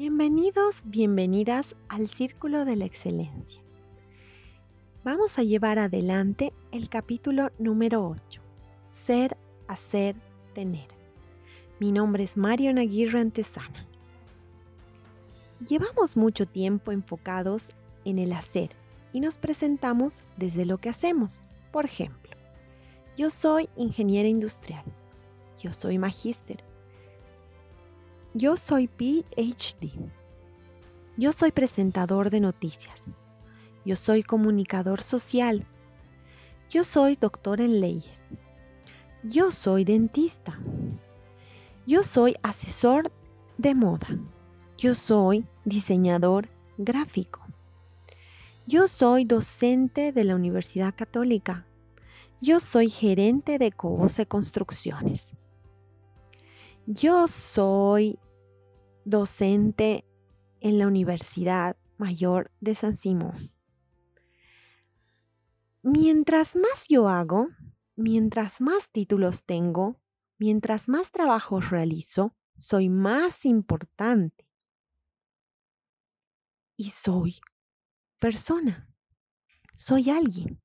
Bienvenidos, bienvenidas al Círculo de la Excelencia. Vamos a llevar adelante el capítulo número 8, Ser, Hacer, Tener. Mi nombre es Mario Aguirre Antesana. Llevamos mucho tiempo enfocados en el hacer y nos presentamos desde lo que hacemos. Por ejemplo, yo soy ingeniera industrial. Yo soy magíster. Yo soy PhD. Yo soy presentador de noticias. Yo soy comunicador social. Yo soy doctor en leyes. Yo soy dentista. Yo soy asesor de moda. Yo soy diseñador gráfico. Yo soy docente de la Universidad Católica. Yo soy gerente de Cobose Construcciones. Yo soy docente en la Universidad Mayor de San Simón. Mientras más yo hago, mientras más títulos tengo, mientras más trabajos realizo, soy más importante. Y soy persona. Soy alguien.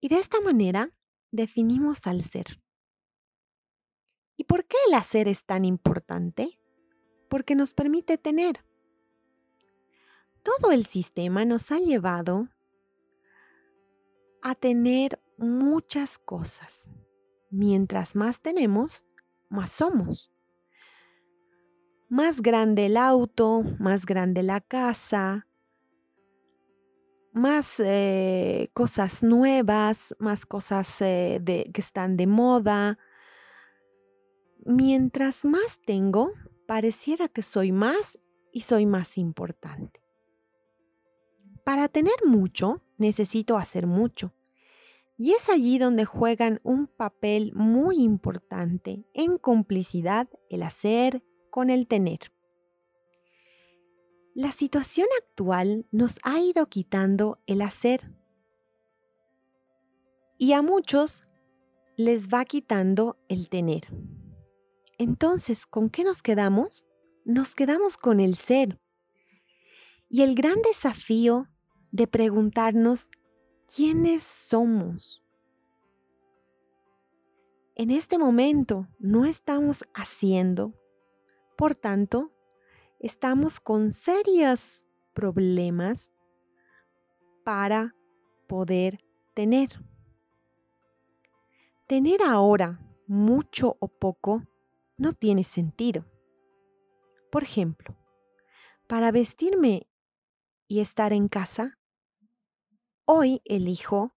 Y de esta manera definimos al ser. ¿Y por qué el hacer es tan importante? Porque nos permite tener. Todo el sistema nos ha llevado a tener muchas cosas. Mientras más tenemos, más somos. Más grande el auto, más grande la casa, más eh, cosas nuevas, más cosas eh, que están de moda, mientras más tengo, pareciera que soy más y soy más importante. Para tener mucho, necesito hacer mucho. Y es allí donde juegan un papel muy importante en complicidad el hacer con el tener. La situación actual nos ha ido quitando el hacer. Y a muchos les va quitando el tener. Entonces, ¿con qué nos quedamos? Nos quedamos con el ser. Y el gran desafío de preguntarnos quiénes somos. En este momento no estamos haciendo, por tanto, estamos con serios problemas para poder tener. Tener ahora mucho o poco no tiene sentido. Por ejemplo, para vestirme y estar en casa, hoy elijo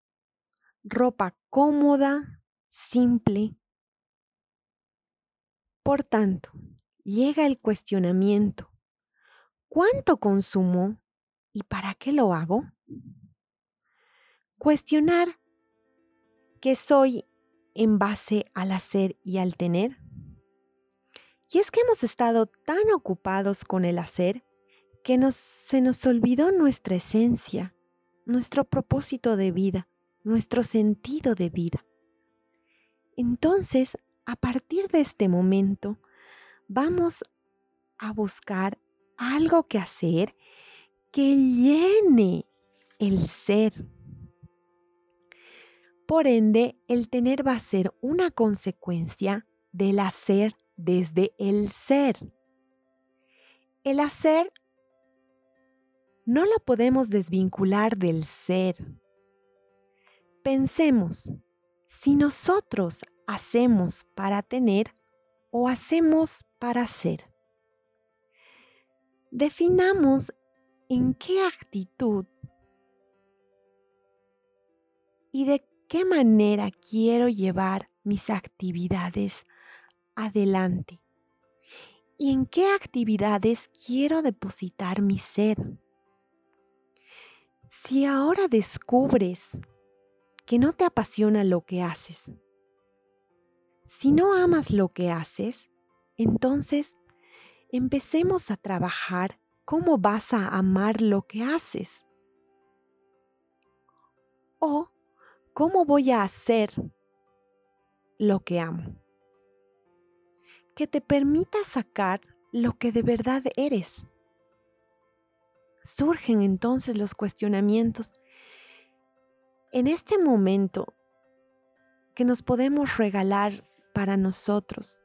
ropa cómoda, simple. Por tanto, llega el cuestionamiento. ¿Cuánto consumo y para qué lo hago? Cuestionar qué soy en base al hacer y al tener. Y es que hemos estado tan ocupados con el hacer que se nos olvidó nuestra esencia, nuestro propósito de vida, nuestro sentido de vida. Entonces, a partir de este momento, vamos a buscar algo que hacer que llene el ser. Por ende, el tener va a ser una consecuencia del hacer desde el ser. El hacer no lo podemos desvincular del ser. Pensemos, si nosotros hacemos para tener o hacemos para ser. Definamos en qué actitud y de qué manera quiero llevar mis actividades adelante? ¿Y en qué actividades quiero depositar mi ser? Si ahora descubres que no te apasiona lo que haces, si no amas lo que haces, entonces empecemos a trabajar cómo vas a amar lo que haces. O cómo voy a hacer lo que amo que te permita sacar lo que de verdad eres. Surgen entonces los cuestionamientos. En este momento que nos podemos regalar para nosotros,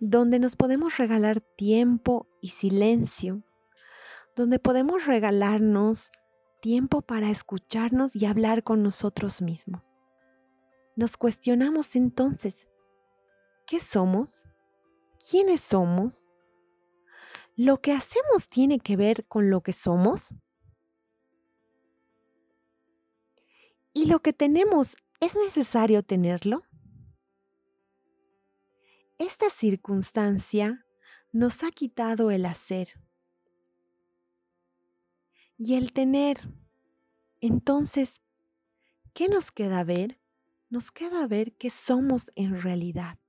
donde nos podemos regalar tiempo y silencio, donde podemos regalarnos tiempo para escucharnos y hablar con nosotros mismos. Nos cuestionamos entonces, ¿qué somos? ¿Quiénes somos? ¿Lo que hacemos tiene que ver con lo que somos? ¿Y lo que tenemos es necesario tenerlo? Esta circunstancia nos ha quitado el hacer y el tener. Entonces, ¿qué nos queda ver? Nos queda ver qué somos en realidad.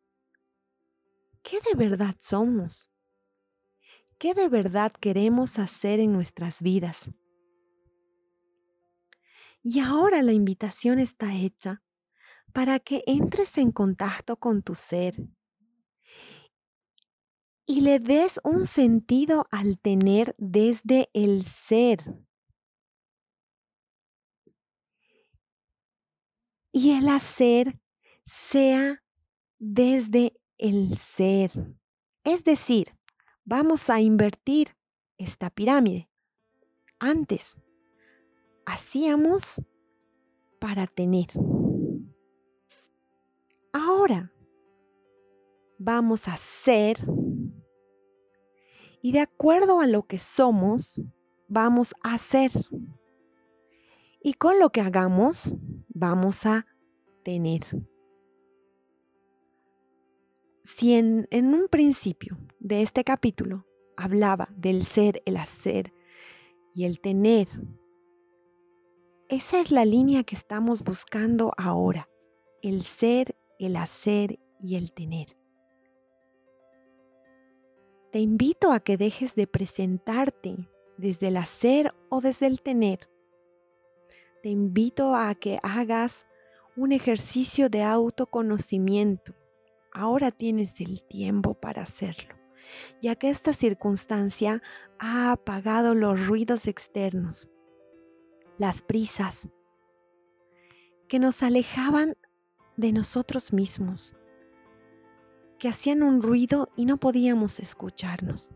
¿Qué de verdad somos? ¿Qué de verdad queremos hacer en nuestras vidas? Y ahora la invitación está hecha para que entres en contacto con tu ser y le des un sentido al tener desde el ser. Y el hacer sea desde el ser. Es decir, vamos a invertir esta pirámide. Antes, hacíamos para tener. Ahora, vamos a ser y de acuerdo a lo que somos, vamos a hacer. Y con lo que hagamos, vamos a tener. Si en, un principio de este capítulo hablaba del ser, el hacer y el tener, esa es la línea que estamos buscando ahora, el ser, el hacer y el tener. Te invito a que dejes de presentarte desde el hacer o desde el tener. Te invito a que hagas un ejercicio de autoconocimiento. Ahora tienes el tiempo para hacerlo, ya que esta circunstancia ha apagado los ruidos externos, las prisas que nos alejaban de nosotros mismos que hacían un ruido y no podíamos escucharnos.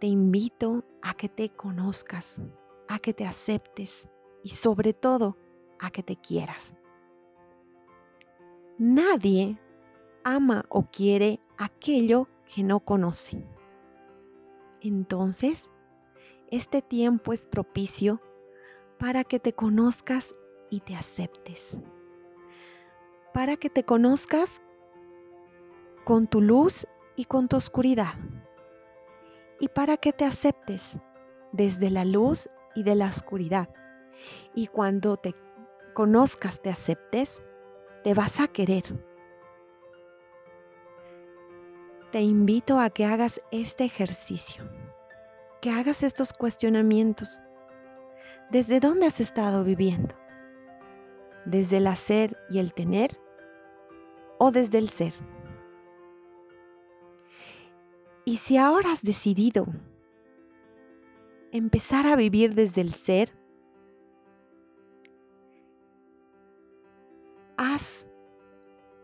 Te invito a que te conozcas, a que te aceptes y sobre todo a que te quieras. Nadie ama o quiere aquello que no conoce. Entonces, este tiempo es propicio para que te conozcas y te aceptes. Para que te conozcas con tu luz y con tu oscuridad. Y para que te aceptes desde la luz y de la oscuridad. Y cuando te conozcas, te aceptes, te vas a querer. Te invito a que hagas este ejercicio, que hagas estos cuestionamientos. ¿Desde dónde has estado viviendo? ¿Desde el hacer y el tener o desde el ser? Y si ahora has decidido empezar a vivir desde el ser, haz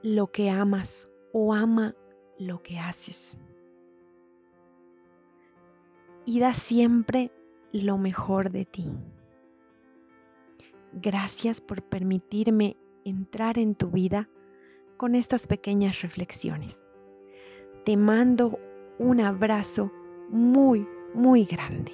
lo que amas o ama lo que haces. Y da siempre lo mejor de ti. Gracias por permitirme entrar en tu vida con estas pequeñas reflexiones. Te mando un abrazo muy, muy grande.